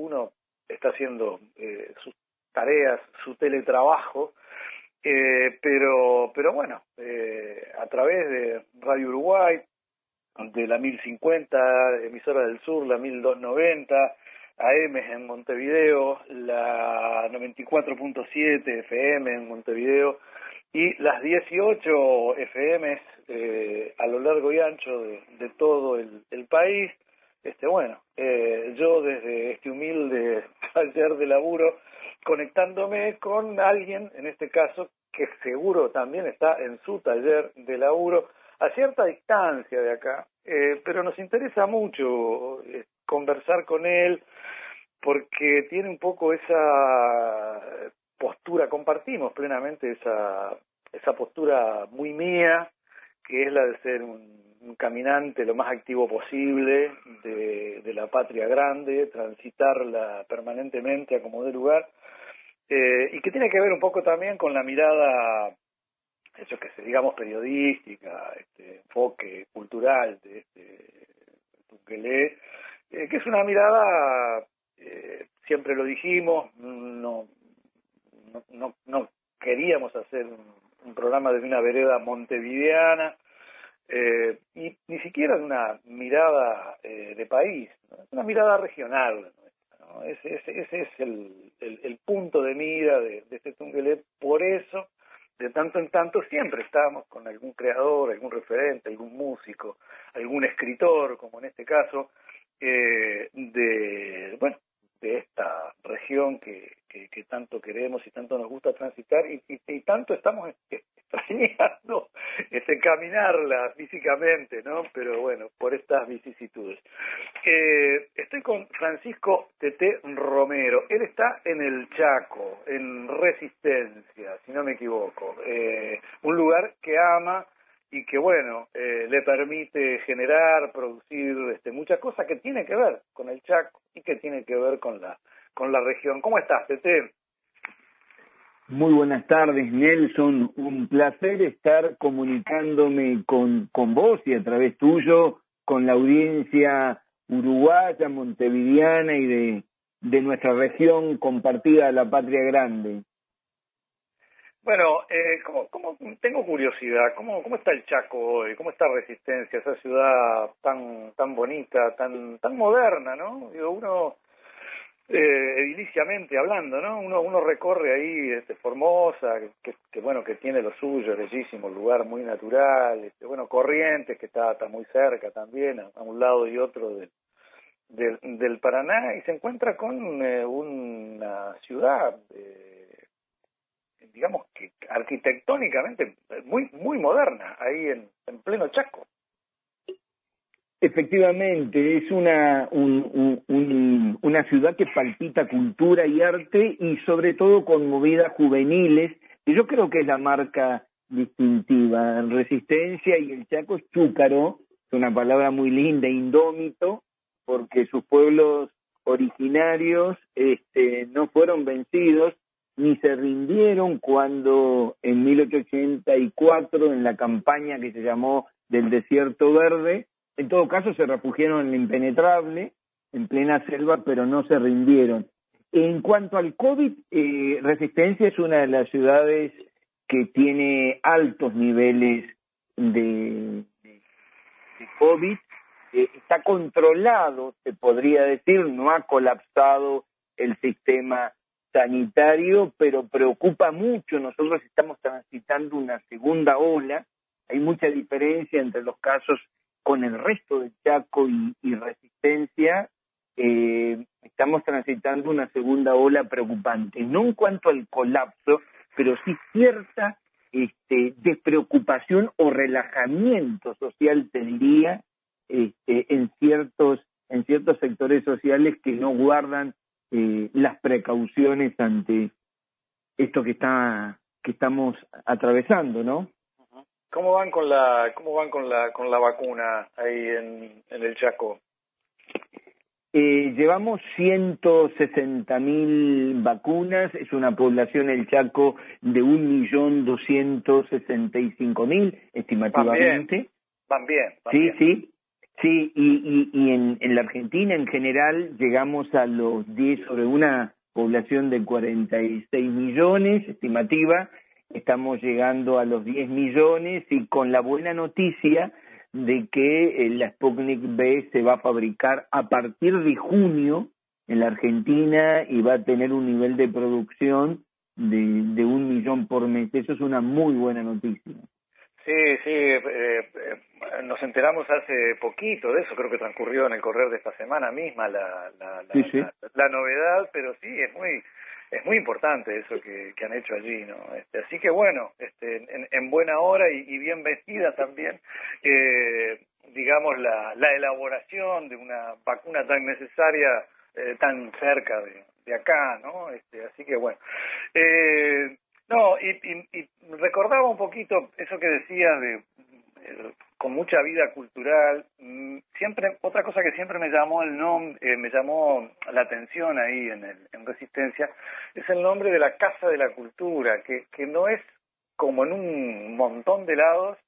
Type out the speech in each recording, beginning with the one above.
uno está haciendo eh, sus tareas, su teletrabajo, eh, pero, pero bueno, eh, a través de Radio Uruguay, de la 1050, emisora del sur, la 1290, AM en Montevideo, la 94.7 FM en Montevideo y las 18 FM eh, a lo largo y ancho de, todo el, el, país. Este, bueno, eh, yo desde este humilde taller de laburo conectándome con alguien, en este caso, que seguro también está en su taller de laburo a cierta distancia de acá, eh, pero nos interesa mucho eh, conversar con él porque tiene un poco esa postura, compartimos plenamente esa, esa postura muy mía, que es la de ser un, caminante lo más activo posible de, la patria grande, transitarla permanentemente a como de lugar, eh, y que tiene que ver un poco también con la mirada, eso que se digamos periodística, este enfoque cultural de este eh, que es una mirada, eh, siempre lo dijimos, no, no, no, no queríamos hacer un, programa de una vereda montevideana, eh, y ni siquiera de una mirada eh, de país, una mirada regional. Ese, ese, es el, el, punto de mira de, este Tungelé. Por eso, de tanto en tanto, siempre estamos con algún creador, algún referente, algún músico, algún escritor, como en este caso, eh, de, bueno, de esta región que, que, tanto queremos y tanto nos gusta transitar y, y, tanto estamos extrañando este, caminarla físicamente, ¿no? Pero bueno, por estas vicisitudes. Eh, estoy con Francisco Tete Romero. Él está en el Chaco, en Resistencia, si no me equivoco. Eh, un lugar que ama y que bueno eh, le permite generar producir este, muchas cosas que tienen que ver con el Chaco y que tienen que ver con la con la región cómo estás Tete muy buenas tardes Nelson un placer estar comunicándome con con vos y a través tuyo con la audiencia uruguaya montevideana y de de nuestra región compartida la patria grande bueno, eh, ¿cómo, tengo curiosidad, ¿cómo, ¿cómo está el Chaco hoy? ¿Cómo está Resistencia, esa ciudad tan tan bonita, tan tan moderna, ¿no? Digo, uno, eh, ediliciamente hablando, ¿no? Uno, uno recorre ahí este, Formosa, que, bueno, que tiene lo suyo, bellísimo, lugar muy natural, este, bueno, Corrientes, que está, está muy cerca también, a, un lado y otro del, del, del Paraná, y se encuentra con eh, una ciudad... Eh, digamos que arquitectónicamente muy muy moderna ahí en, en pleno Chaco. Efectivamente, es una, un, un, una ciudad que palpita cultura y arte y sobre todo con movidas juveniles, y yo creo que es la marca distintiva. Resistencia y el Chaco es chúcaro, es una palabra muy linda, indómito, porque sus pueblos originarios este, no fueron vencidos ni se rindieron cuando en 1884, en la campaña que se llamó del Desierto Verde, en todo caso se refugiaron en la impenetrable, en plena selva, pero no se rindieron. En cuanto al COVID, eh, Resistencia es una de las ciudades que tiene altos niveles de, de, COVID. Eh, está controlado, se podría decir, no ha colapsado el sistema sanitario, pero preocupa mucho. Nosotros estamos transitando una segunda ola. Hay mucha diferencia entre los casos con el resto del Chaco y, Resistencia. Eh, estamos transitando una segunda ola preocupante, no en cuanto al colapso, pero sí cierta este, despreocupación o relajamiento social, tendría este, en ciertos en ciertos sectores sociales que no guardan eh, las precauciones ante esto que está que estamos atravesando, ¿no? ¿Cómo van con la cómo van con la con la vacuna ahí en, en el Chaco? Eh, llevamos 160 mil vacunas, es una población el Chaco de un millón doscientos sesenta y cinco mil estimativamente. Van bien, sí, sí, Sí, y, y, en, en, la Argentina en general llegamos a los 10 sobre una población de 46 millones estimativa, estamos llegando a los 10 millones y con la buena noticia de que eh, la Sputnik B se va a fabricar a partir de junio en la Argentina y va a tener un nivel de producción de, de un millón por mes. Eso es una muy buena noticia. Sí, sí, eh, eh, nos enteramos hace poquito de eso, creo que transcurrió en el correr de esta semana misma la, la, la, novedad, pero sí, es muy es muy importante eso que, han hecho allí, ¿no? Este, así que bueno, este, en, en buena hora y, y bien vestida también, eh, digamos, la, la elaboración de una vacuna tan necesaria, eh, tan cerca de, de acá, ¿no? Este, así que bueno. Eh, no, y, y, recordaba un poquito eso que decías de eh, con mucha vida cultural. Mm, siempre otra cosa que siempre me llamó el nombre, eh, me llamó la atención ahí en, el, en Resistencia es el nombre de la Casa de la Cultura, que que no es como en un montón de lados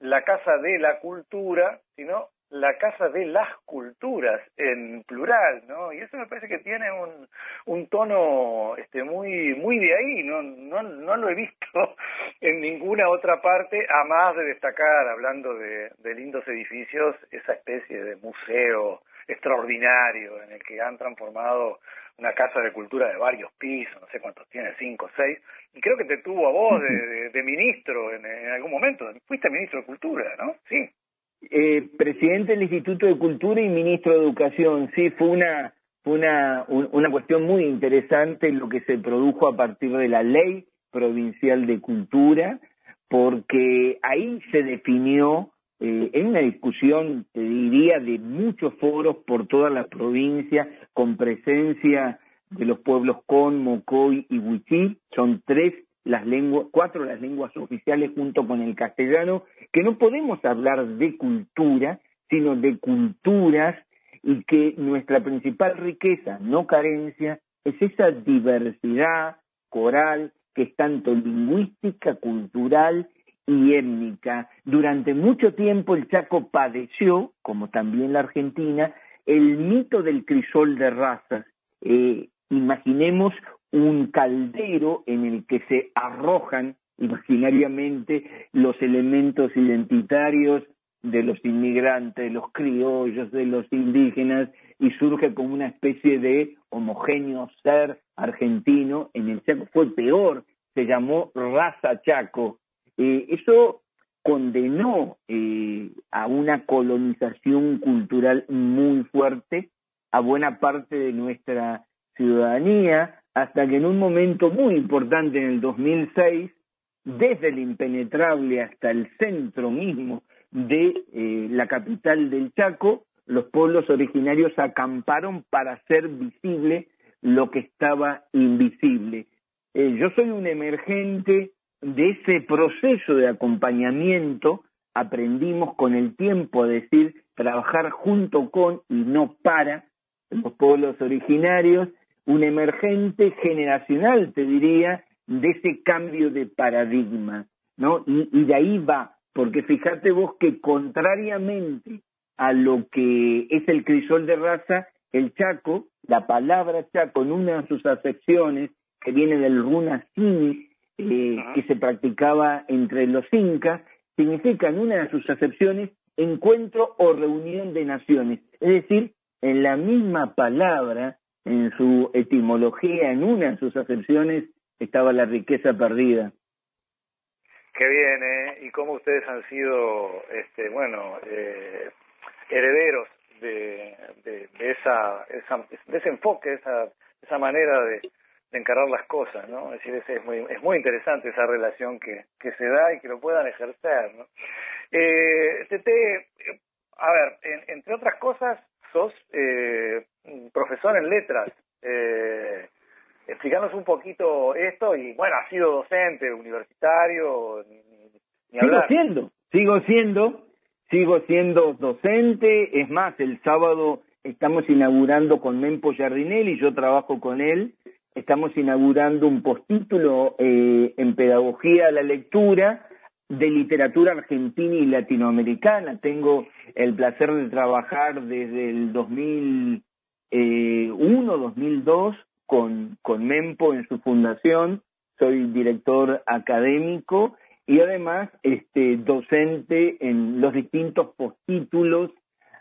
la Casa de la Cultura, sino la casa de las culturas en plural, ¿no? Y eso me parece que tiene un, un tono este muy muy de ahí, no, no no lo he visto en ninguna otra parte a más de destacar hablando de, de lindos edificios esa especie de museo extraordinario en el que han transformado una casa de cultura de varios pisos, no sé cuántos tiene, cinco o seis, y creo que te tuvo a vos de, de, ministro en, en, algún momento, fuiste ministro de cultura, ¿no? Sí eh, presidente del Instituto de Cultura y ministro de Educación. Sí, fue una, una, una cuestión muy interesante lo que se produjo a partir de la ley provincial de cultura, porque ahí se definió eh, en una discusión, te diría, de muchos foros por toda la provincia, con presencia de los pueblos Con, Mocoy y Huichí, son tres las lenguas, cuatro las lenguas oficiales junto con el castellano, que no podemos hablar de cultura, sino de culturas y que nuestra principal riqueza, no carencia, es esa diversidad coral que es tanto lingüística, cultural y étnica. Durante mucho tiempo el Chaco padeció, como también la Argentina, el mito del crisol de razas. Eh, imaginemos un caldero en el que se arrojan imaginariamente los elementos identitarios de los inmigrantes, los criollos, de los indígenas, y surge como una especie de homogéneo ser argentino en el Chaco. Fue peor, se llamó raza Chaco. Eh, eso condenó eh, a una colonización cultural muy fuerte a buena parte de nuestra ciudadanía, hasta que en un momento muy importante en el 2006, desde el impenetrable hasta el centro mismo de eh, la capital del Chaco, los pueblos originarios acamparon para hacer visible lo que estaba invisible. Eh, yo soy un emergente de ese proceso de acompañamiento, aprendimos con el tiempo a decir trabajar junto con y no para los pueblos originarios un emergente generacional, te diría, de ese cambio de paradigma, ¿no? Y, de ahí va, porque fíjate vos que contrariamente a lo que es el crisol de raza, el chaco, la palabra chaco en una de sus acepciones, que viene del runa eh, que se practicaba entre los incas, significa en una de sus acepciones encuentro o reunión de naciones. Es decir, en la misma palabra en su etimología, en una de sus acepciones, estaba la riqueza perdida. Qué bien, ¿eh? Y cómo ustedes han sido, este, bueno, eh, herederos de, esa, esa, de ese enfoque, esa, esa manera de, de encarar las cosas, ¿no? Es decir, es, es, muy, es muy interesante esa relación que, que se da y que lo puedan ejercer, ¿no? Eh, a ver, en, entre otras cosas, sos eh, profesor en letras. Eh, explícanos un poquito esto y bueno, has sido docente universitario, ni, Sigo siendo, sigo siendo, sigo siendo docente, es más, el sábado estamos inaugurando con Mempo Jardinelli, yo trabajo con él, estamos inaugurando un postítulo eh, en pedagogía a la lectura de literatura argentina y latinoamericana. Tengo el placer de trabajar desde el 2001, 2002 con, con Mempo en su fundación. Soy director académico y además este, docente en los distintos postítulos.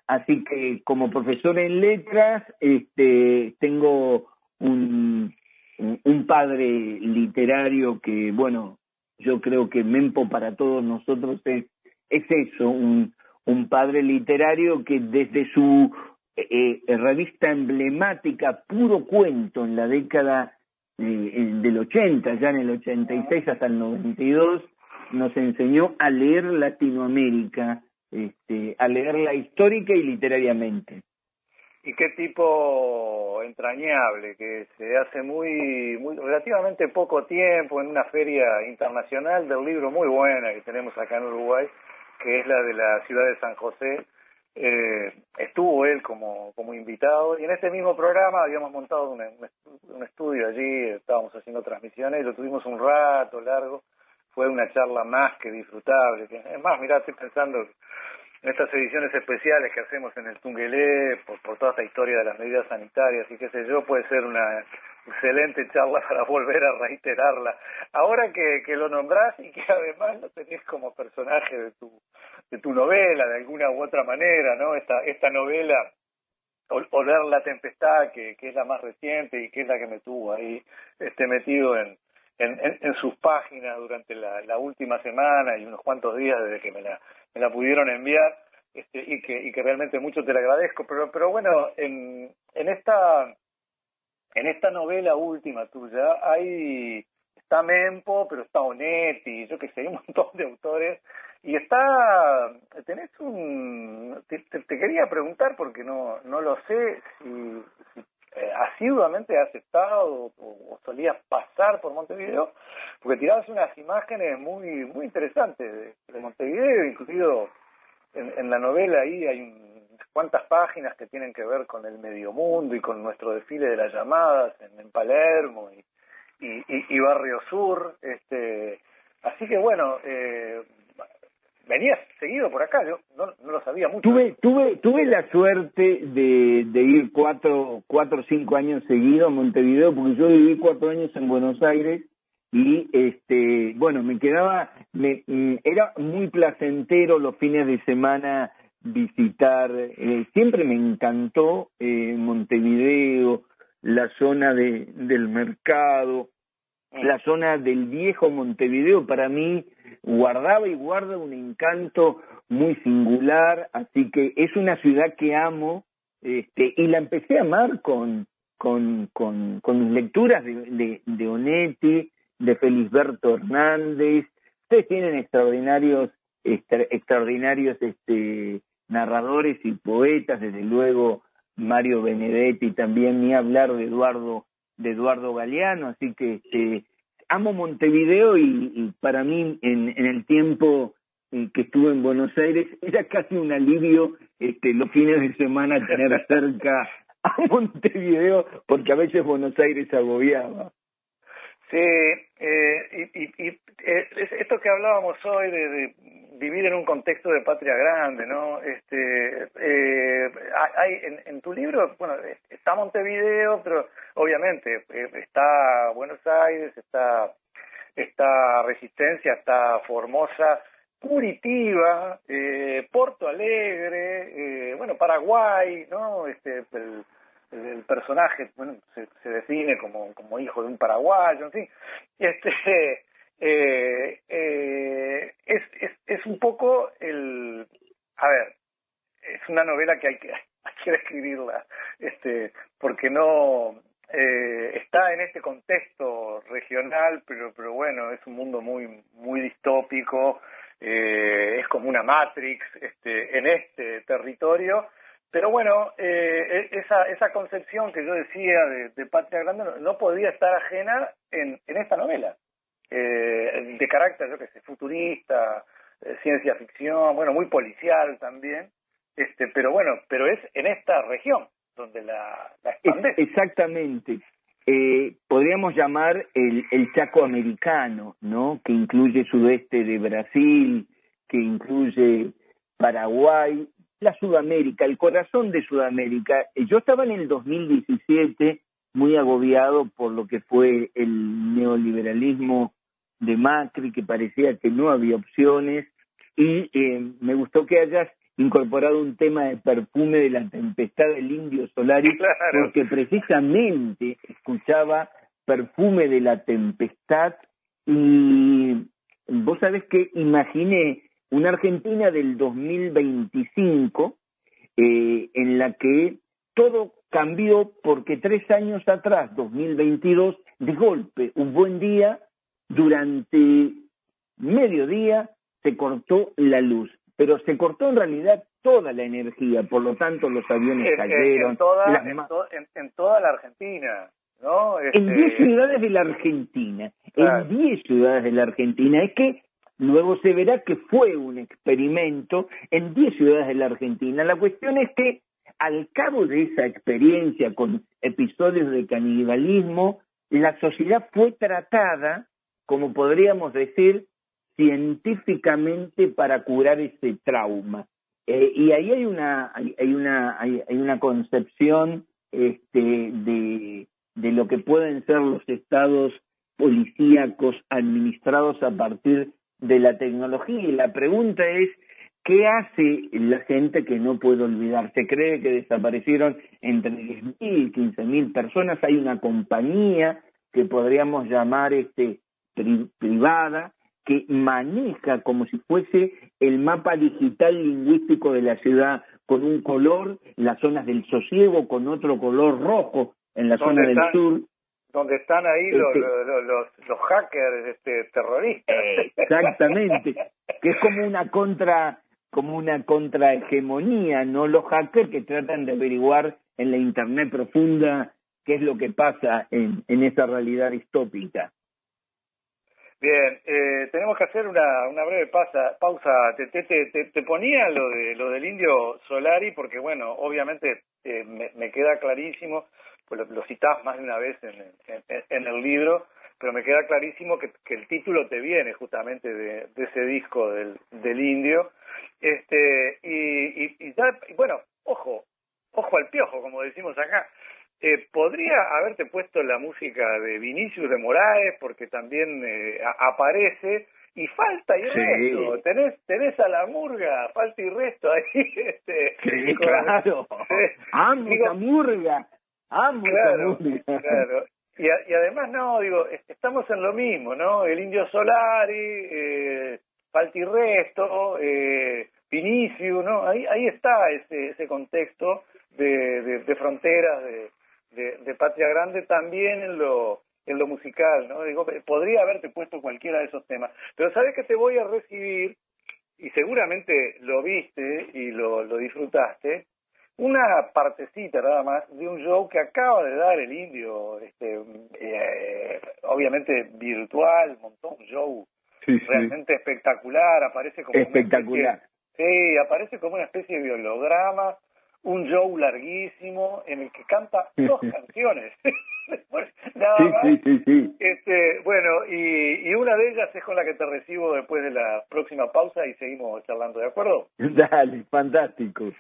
Así que como profesor en letras este, tengo un, un padre literario que, bueno, yo creo que Mempo para todos nosotros es, es eso, un, un padre literario que desde su eh, eh, revista emblemática Puro Cuento en la década eh, del 80, ya en el 86 hasta el 92, nos enseñó a leer Latinoamérica, este, a leerla histórica y literariamente y qué tipo entrañable que se hace muy, muy relativamente poco tiempo en una feria internacional del libro muy buena que tenemos acá en Uruguay que es la de la ciudad de San José. Eh, estuvo él como, como invitado y en este mismo programa habíamos montado un, un estudio allí estábamos haciendo transmisiones y lo tuvimos un rato largo. Fue una charla más que disfrutable es más mira estoy pensando en estas ediciones especiales que hacemos en el Tungelé por, por toda esta historia de las medidas sanitarias y qué sé yo, puede ser una excelente charla para volver a reiterarla. Ahora que, que lo nombrás y que además lo tenés como personaje de tu, de tu novela, de alguna u otra manera, ¿no? Esta, esta novela, Oler la Tempestad, que, que es la más reciente y que es la que me tuvo ahí este, metido en, en, en, sus páginas durante la, la última semana y unos cuantos días desde que me la me la pudieron enviar este, y que y que realmente mucho te la agradezco. Pero pero bueno en en esta en esta novela última tuya hay está Mempo pero está Onetti yo que sé un montón de autores y está tenés un te, quería preguntar porque no no lo sé si, si eh, asiduamente has estado o, solías pasar por Montevideo, porque tirabas unas imágenes muy muy interesantes de, Montevideo, incluido en, la novela ahí hay unas cuantas páginas que tienen que ver con el medio mundo y con nuestro desfile de las llamadas en, Palermo y, y, Barrio Sur. este Así que bueno, eh, venías seguido por acá, yo no, no lo sabía mucho. Tuve, tuve, tuve la suerte de, de ir cuatro, cuatro o cinco años seguidos a Montevideo, porque yo viví cuatro años en Buenos Aires y este, bueno, me quedaba, me, mm, era muy placentero los fines de semana visitar, eh, siempre me encantó eh, Montevideo, la zona de, del mercado. La zona del viejo Montevideo, para mí guardaba y guarda un encanto muy singular, así que es una ciudad que amo este, y la empecé a amar con, con, con, con mis lecturas de, de, de Onetti, de Felisberto Hernández. Ustedes tienen extraordinarios, extraordinarios este, narradores y poetas, desde luego Mario Benedetti también, ni hablar de Eduardo, de Eduardo Galeano, así que este, amo Montevideo y, para mí en, en el tiempo que estuve en Buenos Aires era casi un alivio este, los fines de semana tener cerca a Montevideo porque a veces Buenos Aires agobiaba. Sí, eh, y, y, eh, esto que hablábamos hoy de, vivir en un contexto de patria grande, ¿no? Este, eh, hay en, en, tu libro, bueno, está Montevideo, pero obviamente eh, está Buenos Aires, está está Resistencia, está Formosa, Curitiba, eh, Porto Alegre, eh, bueno, Paraguay, ¿no? Este, el, personaje bueno, se, se, define como, como hijo de un paraguayo, en fin. Este, eh, eh, es, es, es un poco el... A ver, es una novela que hay que, hay que escribirla, este, porque no... Eh, está en este contexto regional, pero, pero bueno, es un mundo muy, muy distópico, es como una Matrix este, en este territorio, pero bueno, eh, e, esa, esa concepción que yo decía de, de Patria Grande no, podía estar ajena en, en esta novela, eh, de carácter, yo que sé, futurista, eh, ciencia ficción, bueno, muy policial también, este, pero bueno, pero es en esta región donde la, la Exactamente. eh, podríamos llamar el, el Chaco americano, ¿no? Que incluye sudeste de Brasil, que incluye Paraguay, la Sudamérica, el corazón de Sudamérica. Yo estaba en el 2017 muy agobiado por lo que fue el neoliberalismo de Macri, que parecía que no había opciones, y eh, me gustó que hayas incorporado un tema de perfume de la tempestad del indio Solari, porque precisamente escuchaba perfume de la tempestad y vos sabés que imaginé una Argentina del 2025 eh, en la que todo cambió porque tres años atrás, 2022, de golpe, un buen día, durante mediodía se cortó la luz, pero se cortó en realidad toda la energía, por lo tanto los aviones cayeron. En, toda, en, toda la Argentina, ¿no? En diez este, ciudades de la Argentina, en diez ciudades de la Argentina. Es que luego se verá que fue un experimento en diez ciudades de la Argentina. La cuestión es que al cabo de esa experiencia con episodios de canibalismo, la sociedad fue tratada, como podríamos decir, científicamente para curar ese trauma. Eh, y ahí hay una, hay, una, hay, una concepción este, de, de lo que pueden ser los estados policíacos administrados a partir de la tecnología. Y la pregunta es, ¿Qué hace la gente que no puede olvidar? Se cree que desaparecieron entre 10.000 y 15.000 personas. Hay una compañía que podríamos llamar este privada que maneja como si fuese el mapa digital lingüístico de la ciudad con un color en las zonas del sosiego, con otro color rojo en la zona del sur. Donde están ahí los, este los, los, hackers este, terroristas. Exactamente, que es como una contra como una contrahegemonía, no los hackers que tratan de averiguar en la Internet profunda qué es lo que pasa en, en esa realidad distópica. Bien, eh, tenemos que hacer una, una breve pausa. pausa. Te, te, te, te, ponía lo, de, lo del indio Solari porque, bueno, obviamente eh, me, me, queda clarísimo, pues lo, lo citás más de una vez en, en, en, el libro, pero me queda clarísimo que, que el título te viene justamente de, ese disco del, del indio este, y, y ya, bueno, ojo, ojo al piojo, como decimos acá. Eh, podría haberte puesto la música de Vinicius de Moraes, porque también eh, aparece, y falta y resto. Tenés, tenés a la murga, falta y resto ahí. Este, sí, claro. amo la murga, amo claro, murga. Claro. Y, y, además, no, digo, estamos en lo mismo, ¿no? El Indio Solari, eh, falta y resto, eh, ¿no? Ahí, ahí está ese, ese contexto de, de, fronteras, de, de, patria grande, también en lo, en lo musical, ¿no? Digo, podría haberte puesto cualquiera de esos temas, pero sabes que te voy a recibir, y seguramente lo viste y lo, lo disfrutaste, una partecita nada más de un show que acaba de dar el indio, este, eh, obviamente virtual, montó un show realmente espectacular, aparece como espectacular. sí, aparece como una especie de holograma, un show larguísimo en el que canta dos canciones. nada más. Sí, sí, sí. Este, bueno, y, y una de ellas es con la que te recibo después de la próxima pausa y seguimos charlando, ¿de acuerdo? Dale, fantástico.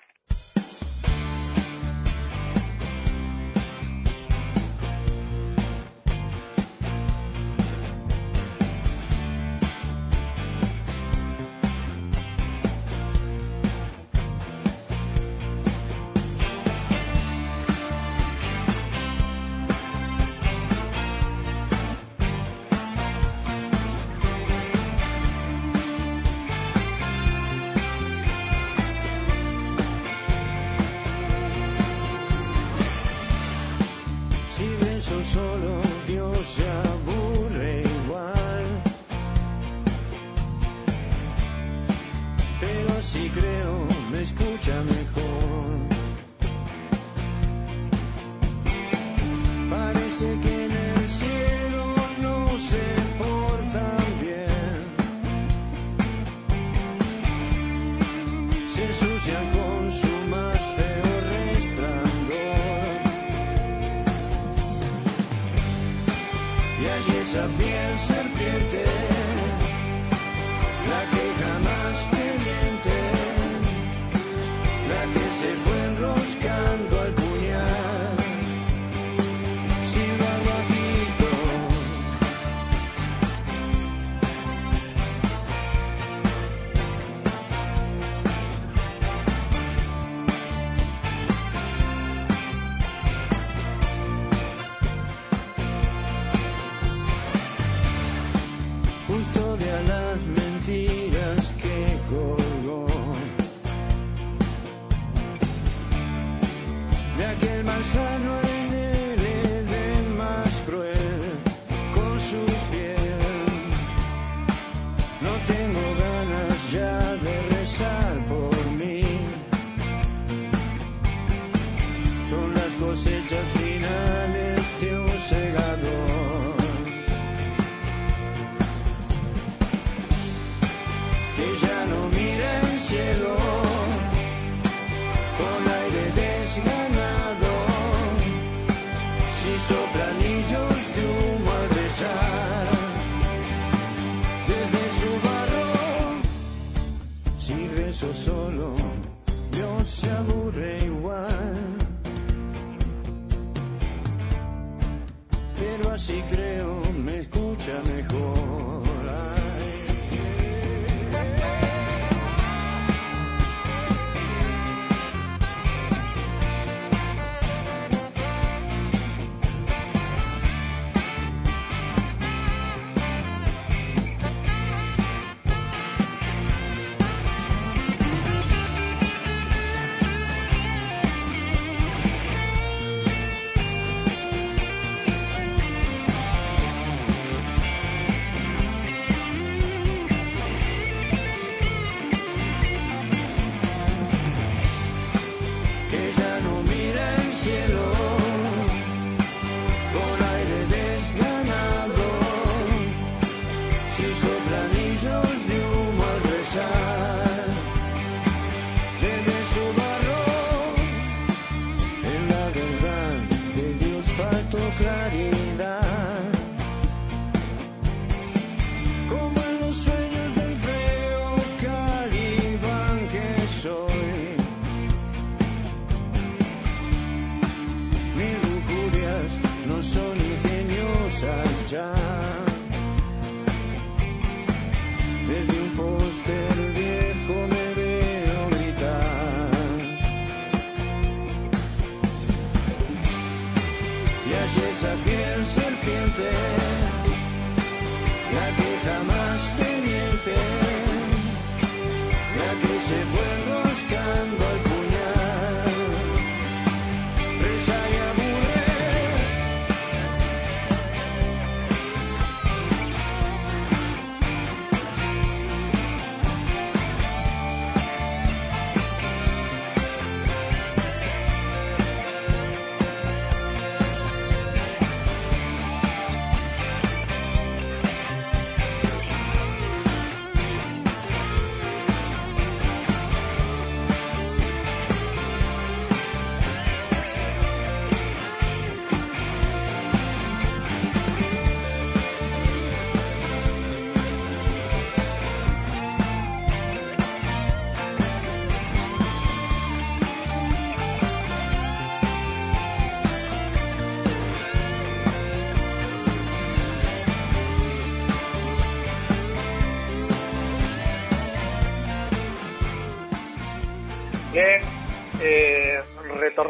y esa fiel serpiente.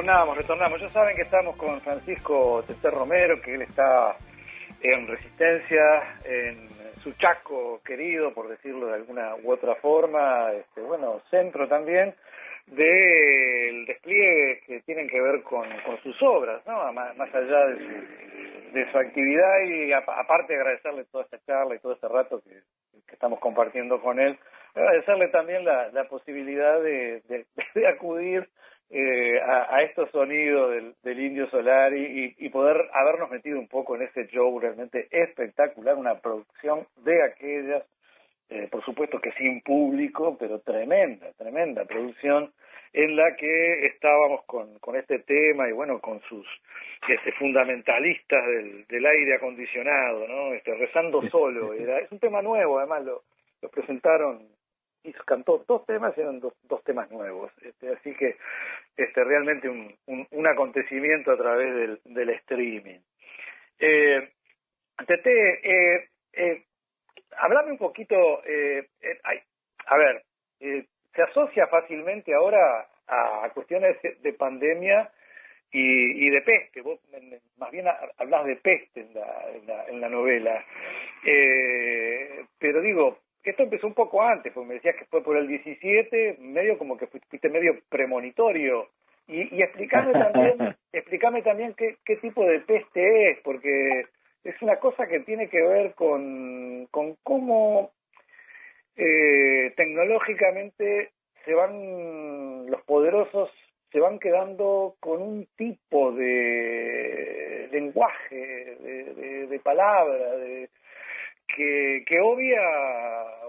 Retornamos, retornamos. Ya saben que estamos con Francisco Tester Romero, que él está en resistencia, en su chaco querido, por decirlo de alguna u otra forma, este, bueno, centro también del despliegue que tienen que ver con, sus obras, ¿no? Más, allá de su, de su actividad y aparte de agradecerle toda esta charla y todo este rato que, estamos compartiendo con él, agradecerle también la, posibilidad de, de acudir eh, a, estos sonidos del, Indio Solar y, poder habernos metido un poco en ese show realmente espectacular, una producción de aquellas, eh, por supuesto que sin público, pero tremenda, tremenda producción en la que estábamos con, con este tema y bueno, con sus este, fundamentalistas del, del aire acondicionado, ¿no? Este, rezando solo, era, es un tema nuevo, además lo, lo presentaron y cantó dos temas, eran dos, temas nuevos, este, así que este, realmente un, un, acontecimiento a través del, streaming. Eh, Tete, eh, eh, hablame un poquito, a ver, se asocia fácilmente ahora a, cuestiones de pandemia y, de peste. Vos más bien hablas de peste en la, novela. Pero digo, esto empezó un poco antes, porque me decías que fue por el 17, medio como que fuiste medio premonitorio. Y, y explícame también, explícame también qué, qué tipo de peste es, porque es una cosa que tiene que ver con, con cómo eh, tecnológicamente se van los poderosos se van quedando con un tipo de lenguaje, de, de, palabra, de, que, que obvia,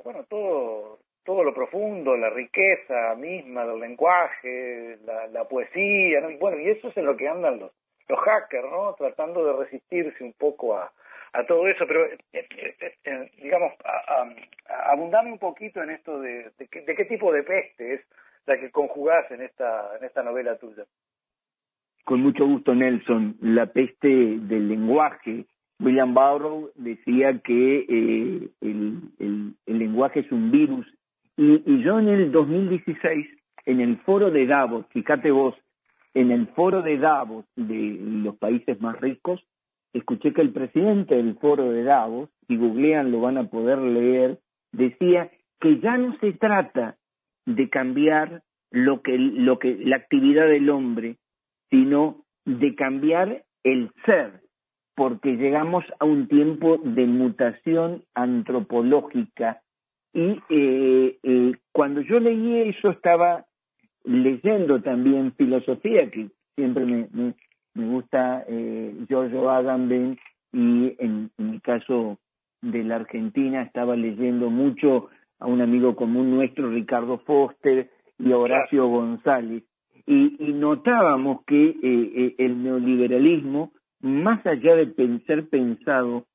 bueno, todo, todo lo profundo, la riqueza misma del lenguaje, la, la poesía, y bueno, y eso es en lo que andan los, los hackers, ¿no? Tratando de resistirse un poco a, a todo eso, pero eh, eh, eh, digamos, a, abundame un poquito en esto de, de, qué, de, qué, tipo de peste es la que conjugás en esta, en esta novela tuya. Con mucho gusto, Nelson. La peste del lenguaje. William Burroughs decía que eh, el, lenguaje es un virus. Y, y yo en el 2016, en el foro de Davos, fíjate vos, en el foro de Davos de los países más ricos, escuché que el presidente del foro de Davos, si googlean lo van a poder leer, decía que ya no se trata de cambiar lo que, lo que, la actividad del hombre, sino de cambiar el ser, porque llegamos a un tiempo de mutación antropológica. Y eh, eh, cuando yo leí eso estaba leyendo también filosofía, que siempre me, me, me gusta eh, Giorgio Agamben, y en, en mi caso de la Argentina estaba leyendo mucho a un amigo común nuestro, Ricardo Foster y Horacio González, y, y notábamos que eh, eh, el neoliberalismo, más allá de ser pensado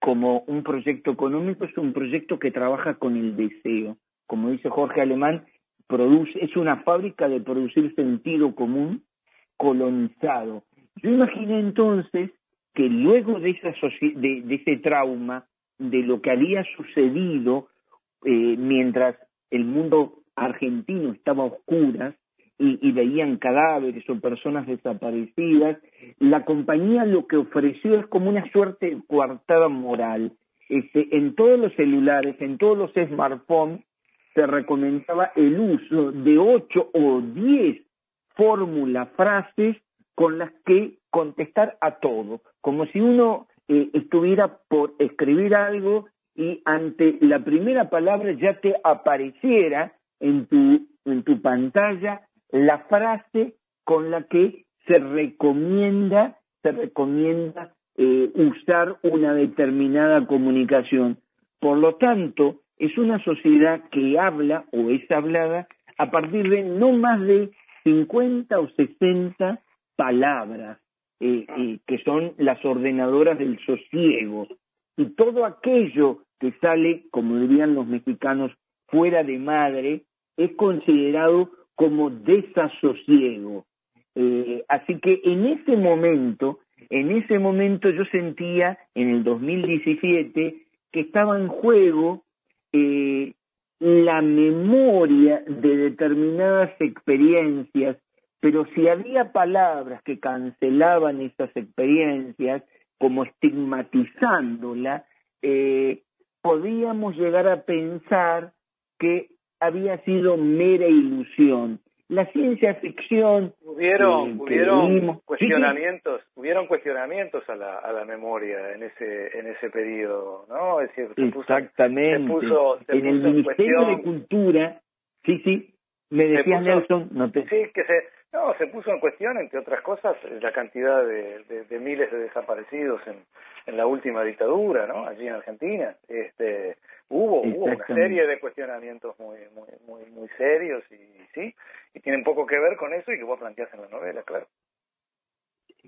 como un proyecto económico, es un proyecto que trabaja con el deseo. Como dice Jorge Alemán, produce, es una fábrica de producir sentido común colonizado. Yo imaginé entonces que luego de, esa de, de ese trauma, de lo que había sucedido eh, mientras el mundo argentino estaba a oscuras y, veían cadáveres o personas desaparecidas, la compañía lo que ofreció es como una suerte de coartada moral. Este, en todos los celulares, en todos los smartphones, se recomendaba el uso de ocho o diez fórmulas, frases con las que contestar a todo, como si uno eh, estuviera por escribir algo y ante la primera palabra ya te apareciera en tu, en tu pantalla la frase con la que se recomienda, se recomienda eh, usar una determinada comunicación. Por lo tanto, es una sociedad que habla o es hablada a partir de no más de 50 o 60 palabras, eh, eh, que son las ordenadoras del sosiego y todo aquello que sale, como dirían los mexicanos, fuera de madre, es considerado como desasosiego. Eh, así que en ese momento, en ese momento yo sentía, en el 2017, que estaba en juego eh, la memoria de determinadas experiencias, pero si había palabras que cancelaban esas experiencias, como estigmatizándola, eh, podíamos llegar a pensar que había sido mera ilusión. La ciencia ficción hubieron, hubieron cuestionamientos, hubieron cuestionamientos a la, a la memoria en ese en ese periodo, ¿no? Es decir, se Exactamente. Puso, se puso, en el Ministerio de Cultura, sí, sí, me decía Nelson, no te... Sí, que se no, se puso en cuestión, entre otras cosas, la cantidad de, de, de miles de desaparecidos en, en, la última dictadura, ¿no? Allí en Argentina. Este, hubo, hubo una serie de cuestionamientos muy, muy, muy, muy serios y sí, y tienen poco que ver con eso y que vos planteás en la novela, claro.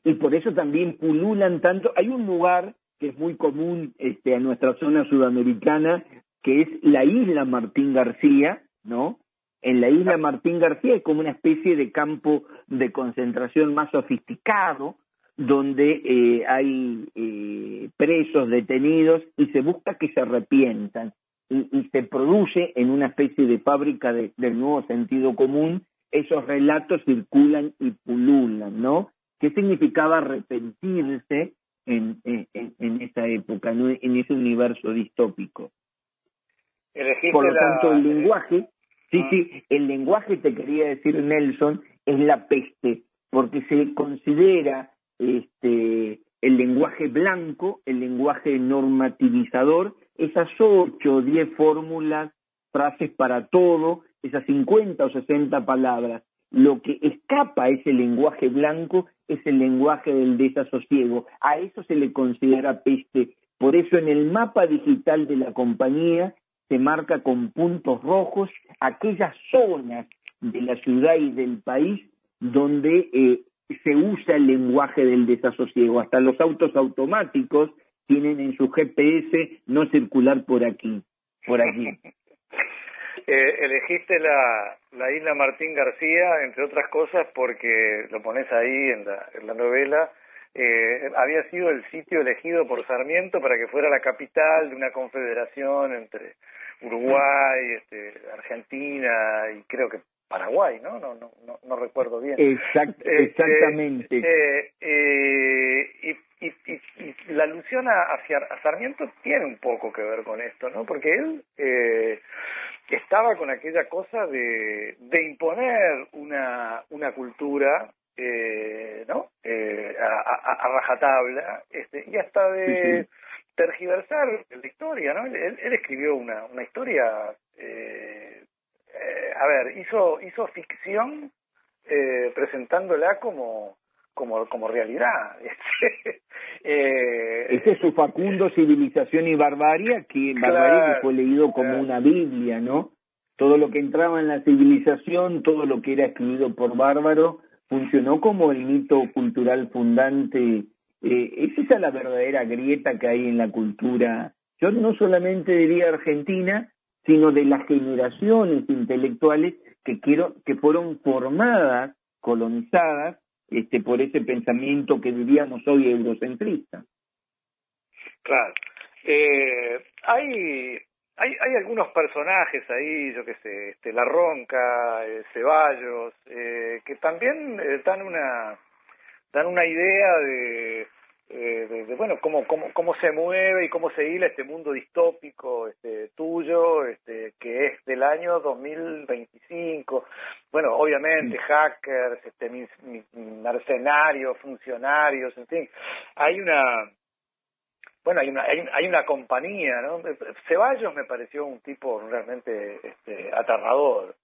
Y por eso también pululan tanto. Hay un lugar que es muy común este, a nuestra zona sudamericana, que es la isla Martín García, ¿no? En la isla Martín García es como una especie de campo de concentración más sofisticado, donde eh, hay eh, presos detenidos y se busca que se arrepientan y, y, se produce en una especie de fábrica de, del nuevo sentido común, esos relatos circulan y pululan, ¿no? ¿Qué significaba arrepentirse en, en, en esa época, en ese universo distópico? Por lo tanto, el lenguaje, sí, ah. sí, el lenguaje, te quería decir Nelson, es la peste, porque se considera este, el lenguaje blanco, el lenguaje normativizador, esas ocho o diez fórmulas, frases para todo, esas cincuenta o sesenta palabras. Lo que escapa a ese lenguaje blanco es el lenguaje del desasosiego. A eso se le considera peste. Por eso en el mapa digital de la compañía se marca con puntos rojos aquellas zonas de la ciudad y del país donde eh, se usa el lenguaje del desasosiego. Hasta los autos automáticos tienen en su GPS no circular por aquí, por allí. eh, elegiste la, la isla Martín García, entre otras cosas, porque lo pones ahí en la, en la novela. Eh, había sido el sitio elegido por Sarmiento para que fuera la capital de una confederación entre Uruguay, este, Argentina y creo que Paraguay, ¿no? No, no, no, no recuerdo bien. Este, exactamente. Eh, eh, y, y, y, la alusión a, a, Sarmiento tiene un poco que ver con esto, ¿no? Porque él eh, estaba con aquella cosa de, de imponer una, una cultura eh, ¿no? Eh, a, a, a, rajatabla este, y hasta de tergiversar la historia, ¿no? Él, él escribió una, una historia eh, eh, a ver, hizo, hizo ficción eh, presentándola como, como, como realidad. eh, este es su Facundo Civilización y Barbarie, que Barbarie fue leído como una Biblia, ¿no? Todo lo que entraba en la civilización, todo lo que era escrito por Bárbaro, funcionó como el mito cultural fundante. Eh, es la verdadera grieta que hay en la cultura. Yo no solamente diría Argentina, sino de las generaciones intelectuales que quiero que fueron formadas, colonizadas este por ese pensamiento que vivíamos hoy eurocentrista. Claro. Eh, hay hay, hay algunos personajes ahí, yo qué sé, este, La Ronca, eh, Ceballos, eh, que también eh, dan una dan una idea de eh, de, bueno cómo, cómo cómo se mueve y cómo se hila este mundo distópico este tuyo este que es del año 2025 bueno obviamente hackers este mercenarios funcionarios en fin. Hay una bueno hay una hay, hay una compañía no Ceballos me pareció un tipo realmente este aterrador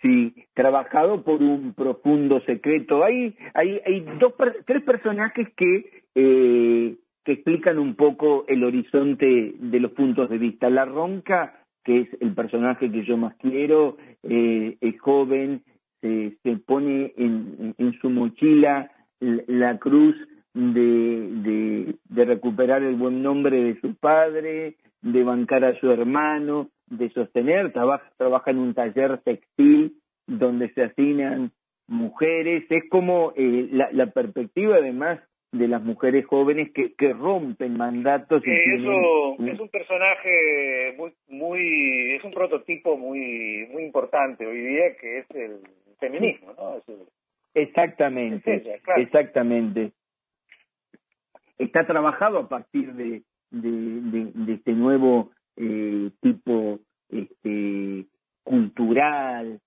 Sí, trabajado por un profundo secreto. Hay, hay, hay dos, tres personajes que, eh, que explican un poco el horizonte de los puntos de vista. La Ronca, que es el personaje que yo más quiero, eh, es joven, se, se pone en, su mochila la cruz de, de recuperar el buen nombre de su padre, de bancar a su hermano, de sostener, trabaja, trabaja en un taller textil donde se asignan mujeres, es como eh, la, la perspectiva además de las mujeres jóvenes que, que rompen mandatos y eso es un personaje muy muy es un prototipo muy muy importante hoy día que es el feminismo no exactamente exactamente. Está trabajado a partir de de, de, de este nuevo eh, tipo este, cultural,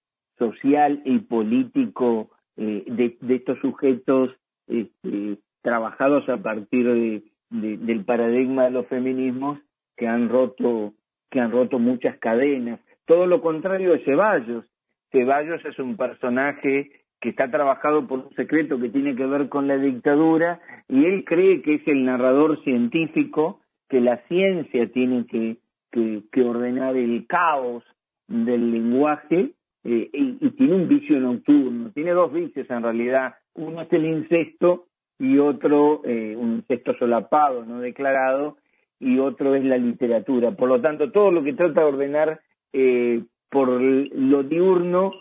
social y político eh, de, estos sujetos este, trabajados a partir de, del paradigma de los feminismos que han roto que han roto muchas cadenas. Todo lo contrario de Ceballos. Ceballos es un personaje que está trabajado por un secreto que tiene que ver con la dictadura y él cree que es el narrador científico que la ciencia tiene que, que, ordenar el caos del lenguaje eh, y, tiene un vicio nocturno, tiene dos vicios en realidad, uno es el incesto y otro eh, un incesto solapado, no declarado, y otro es la literatura. Por lo tanto, todo lo que trata de ordenar eh, por lo diurno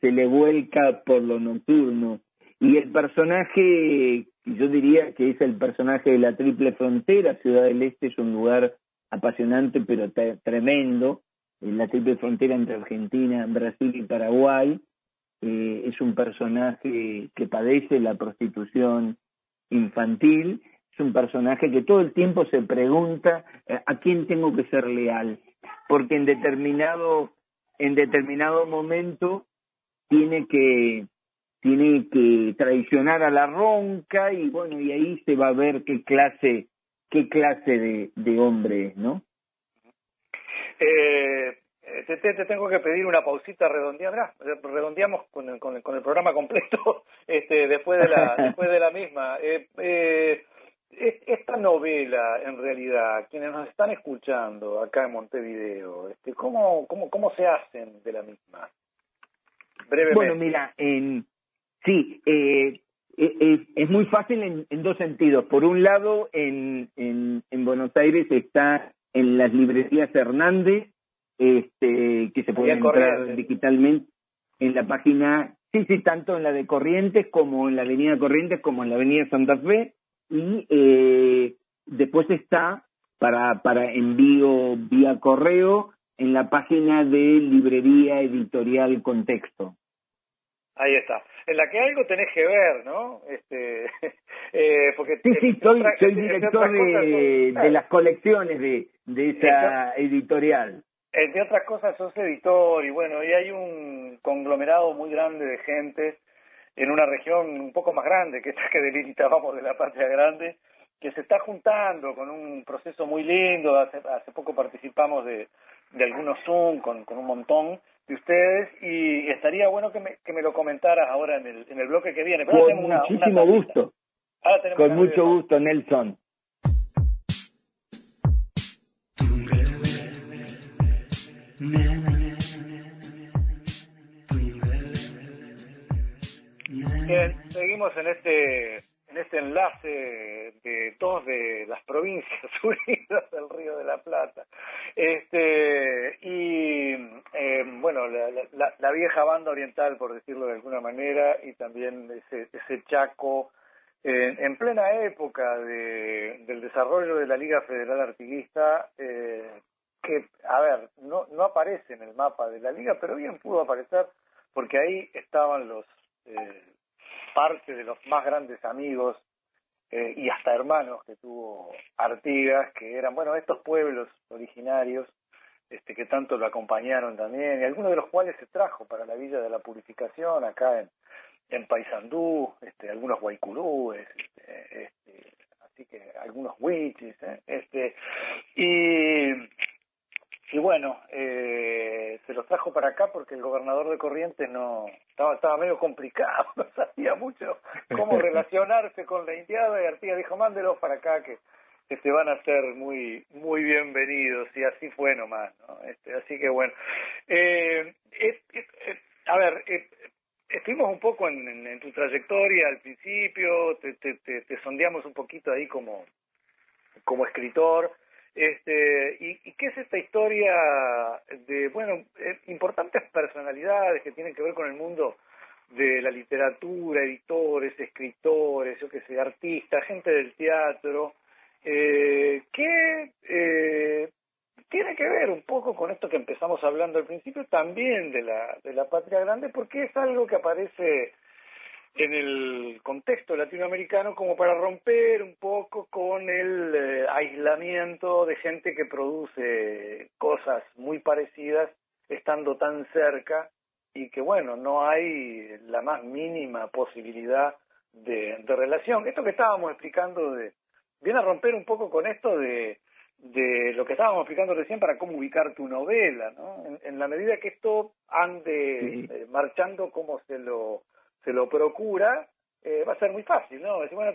se le vuelca por lo nocturno. Y el personaje, yo diría que es el personaje de la Triple Frontera, Ciudad del Este es un lugar apasionante pero tremendo, la Triple Frontera entre Argentina, Brasil y Paraguay, eh, es un personaje que padece la prostitución infantil es un personaje que todo el tiempo se pregunta eh, a quién tengo que ser leal, porque en determinado en determinado momento tiene que tiene que traicionar a la ronca y bueno y ahí se va a ver qué clase qué clase de, de hombre es, ¿no? Eh, te, te, tengo que pedir una pausita redondeada, redondeamos con el, con el, con el programa completo este después de la después de la misma. Eh, eh, esta novela, en realidad, quienes nos están escuchando acá en Montevideo, este, ¿cómo, cómo, cómo se hacen de la misma? Brevemente. Bueno, mira, en, sí, eh, es, es, muy fácil en, en, dos sentidos. Por un lado, en, en, en Buenos Aires está en las librerías Hernández, este, que se puede encontrar digitalmente en la página, sí, sí, tanto en la de Corrientes como en la Avenida Corrientes como en la Avenida Santa Fe y eh, después está para, para envío vía correo en la página de Librería Editorial Contexto. Ahí está. En la que algo tenés que ver, ¿no? Este, eh, porque sí, sí, soy, soy director de, de, las colecciones de, de esa editorial. Entre otras cosas, sos editor y bueno, y hay un conglomerado muy grande de gente en una región un poco más grande que esta que delimitábamos de la patria grande, que se está juntando con un proceso muy lindo. Hace, hace poco participamos de, de algunos Zoom con, con un montón de ustedes y estaría bueno que me, que me lo comentaras ahora en el, en el bloque que viene. con muchísimo gusto. Con mucho gusto, Nelson. Bien, seguimos en este en este enlace de todos de las provincias unidas del Río de la Plata. Este y eh, bueno, la, la, vieja banda oriental, por decirlo de alguna manera, y también ese, ese Chaco en plena época de, del desarrollo de la Liga Federal Artiguista, eh, que, a ver, no, no aparece en el mapa de la Liga, pero bien pudo aparecer porque ahí estaban los eh, parte de los más grandes amigos eh, y hasta hermanos que tuvo Artigas, que eran, bueno, estos pueblos originarios este, que tanto lo acompañaron también, y algunos de los cuales se trajo para la Villa de la Purificación, acá en, en Paysandú, este, algunos guaycurúes, este, este, así que algunos huichis, ¿eh? este, y y bueno, eh, se los trajo para acá porque el gobernador de Corrientes no estaba, estaba medio complicado, no sabía mucho cómo relacionarse con la indiada y Artigas dijo, mándelos para acá que, que te van a ser muy muy bienvenidos y así fue nomás, ¿no? Este, así que bueno, eh, a ver, estuvimos un poco en, en, tu trayectoria al principio, te, te, te, te sondeamos un poquito ahí como como escritor, este, y, qué es esta historia de, bueno, eh, importantes personalidades que tienen que ver con el mundo de la literatura, editores, escritores, yo qué sé, artistas, gente del teatro, eh, que eh, tiene que ver un poco con esto que empezamos hablando al principio, también de la, de la patria grande, porque es algo que aparece en el contexto latinoamericano como para romper un poco con el eh, aislamiento de gente que produce cosas muy parecidas estando tan cerca y que bueno, no hay la más mínima posibilidad de, de relación. Esto que estábamos explicando de, viene a romper un poco con esto de, de lo que estábamos explicando recién para cómo ubicar tu novela, ¿no? En, la medida que esto ande eh, marchando como se lo se lo procura, eh, va a ser muy fácil, ¿no? Decir, bueno,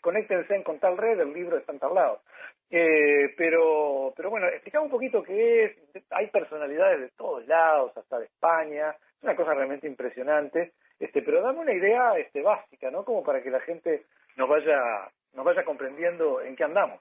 conéctense con tal red, el libro está en tal lado. Eh, pero, pero bueno, explicamos un poquito qué es. Hay personalidades de todos lados, hasta de España. Es una cosa realmente impresionante. Este, pero dame una idea este, básica, ¿no? Como para que la gente nos vaya, nos vaya comprendiendo en qué andamos.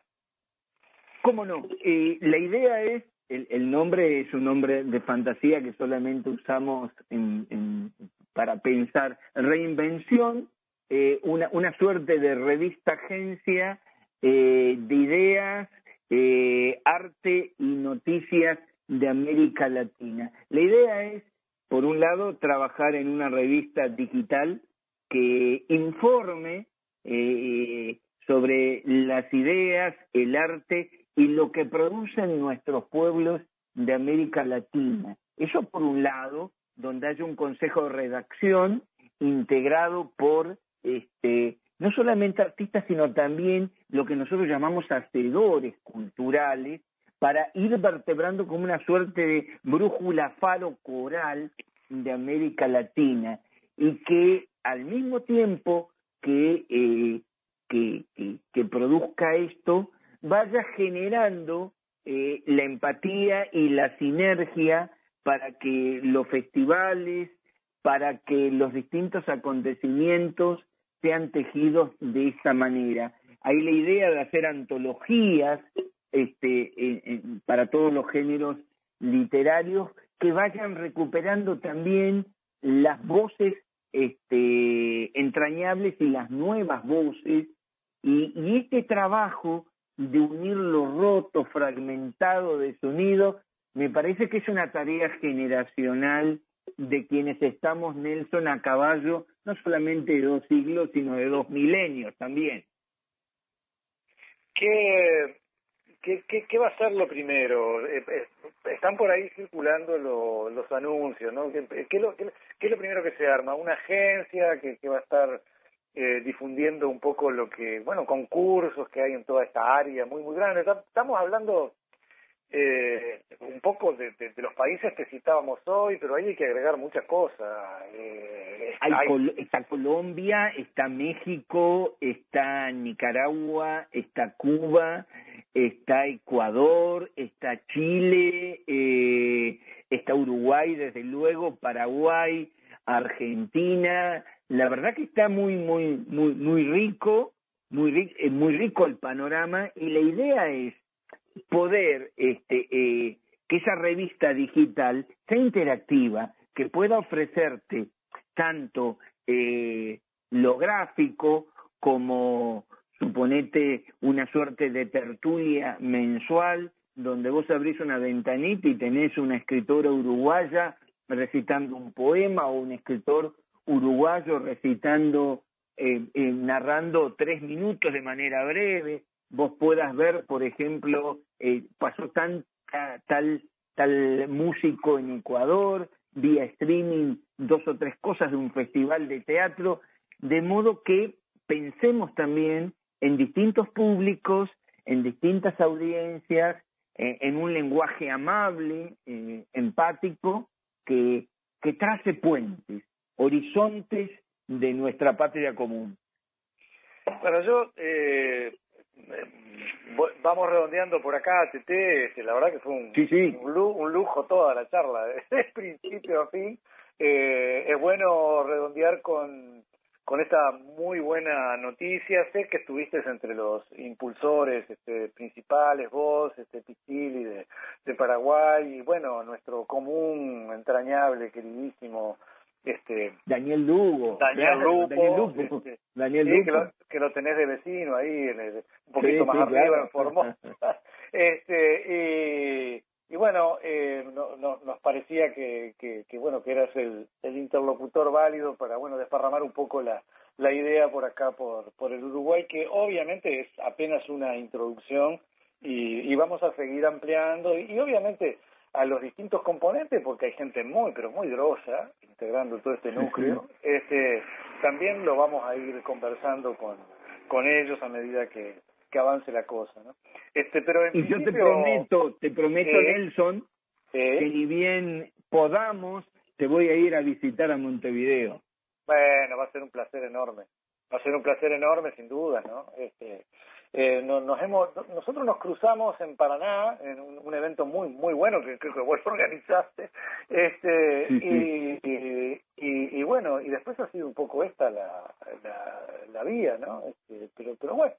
¿Cómo no? La idea es, el, el, nombre es un nombre de fantasía que solamente usamos en, en, para pensar reinvención, eh, una, una suerte de revista agencia eh, de ideas, eh, arte y noticias de América Latina. La idea es, por un lado, trabajar en una revista digital que informe sobre las ideas, el arte y lo que producen nuestros pueblos de América Latina. Eso por un lado, donde haya un consejo de redacción integrado por este, no solamente artistas, sino también lo que nosotros llamamos hacedores culturales, para ir vertebrando como una suerte de brújula faro coral de América Latina. Y que al mismo tiempo que, eh, que, que, produzca esto, vaya generando eh, la empatía y la sinergia para que los festivales, para que los distintos acontecimientos sean tejidos de esta manera. Hay la idea de hacer antologías este, para todos los géneros literarios que vayan recuperando también las voces este, entrañables y las nuevas voces y, y este trabajo de unir lo roto, fragmentado de sonido, me parece que es una tarea generacional de quienes estamos, Nelson, a caballo, no solamente de dos siglos, sino de dos milenios también. ¿Qué, qué, qué, va a ser lo primero? Eh, eh, están por ahí circulando los anuncios, ¿no? ¿Qué, es lo, qué, es lo primero que se arma? ¿Una agencia que, que va a estar eh, difundiendo un poco lo que, bueno, concursos que hay en toda esta área muy, muy grande? Estamos hablando eh, un poco de, los países que citábamos hoy, pero ahí hay que agregar muchas cosas. Eh, está Colombia, está México, está Nicaragua, está Cuba, está Ecuador, está Chile, eh, está Uruguay, desde luego, Paraguay, Argentina. La verdad que está muy, muy, muy, muy rico, muy, muy rico el panorama y la idea es poder este, eh, que esa revista digital sea interactiva, que pueda ofrecerte tanto eh, lo gráfico como, suponete, una suerte de tertulia mensual, donde vos abrís una ventanita y tenés una escritora uruguaya recitando un poema o un escritor uruguayo recitando, eh, narrando tres minutos de manera breve, vos puedas ver, por ejemplo, eh, pasó tan, tal, tal músico en Ecuador, vía streaming, dos o tres cosas de un festival de teatro, de modo que pensemos también en distintos públicos, en distintas audiencias, eh, en un lenguaje amable, eh, empático, que, que trace puentes, horizontes de nuestra patria común. Bueno, yo vamos redondeando por acá, Tete, este, la verdad que fue un, Un, lujo, toda la charla, de principio a fin. Eh, es bueno redondear con, con esta muy buena noticia. Sé que estuviste entre los impulsores este, principales, vos, este, Pichili de, de Paraguay, y bueno, nuestro común, entrañable, queridísimo este Daniel Lugo Daniel Lugo Daniel Lugo, Que, lo, que lo tenés de vecino ahí un poquito más arriba en Formosa. Este y, y bueno eh, no, no, nos parecía que, que, que, bueno que eras el, el interlocutor válido para bueno desparramar un poco la la idea por acá por por el Uruguay que obviamente es apenas una introducción y, y vamos a seguir ampliando y obviamente a los distintos componentes, porque hay gente muy, pero muy grosa integrando todo este núcleo, este también lo vamos a ir conversando con, con ellos a medida que, que avance la cosa, ¿no? Este, pero y yo te prometo, te prometo, Nelson, que ni bien podamos, te voy a ir a visitar a Montevideo. Bueno, va a ser un placer enorme. Va a ser un placer enorme, sin duda, ¿no? Este, eh, nos hemos, nosotros nos cruzamos en Paraná en un, evento muy muy bueno que creo que vos organizaste, este Y, y, y, bueno y después ha sido un poco esta la la, la vía, ¿no? Este, pero pero bueno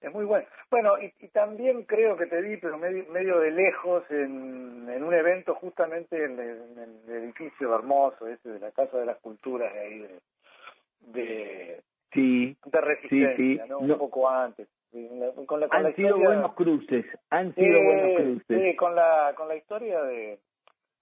es muy bueno. Bueno, y, y, también creo que te vi, pero medio, medio de lejos, en, en un evento justamente en el, edificio hermoso ese de la Casa de las Culturas de ahí, de, de, sí, de Resistencia, ¿no? Un poco antes. Con la, con han sido buenos cruces, han sido buenos cruces. Sí, con la, con la historia de,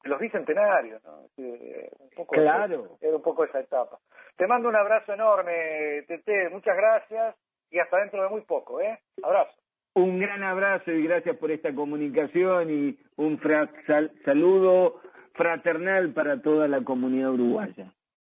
los bicentenarios, ¿no? un poco claro. Era un poco esa etapa. Te mando un abrazo enorme, Tete, muchas gracias y hasta dentro de muy poco, ¿eh? Abrazo. Un gran abrazo y gracias por esta comunicación y un saludo fraternal para toda la comunidad uruguaya.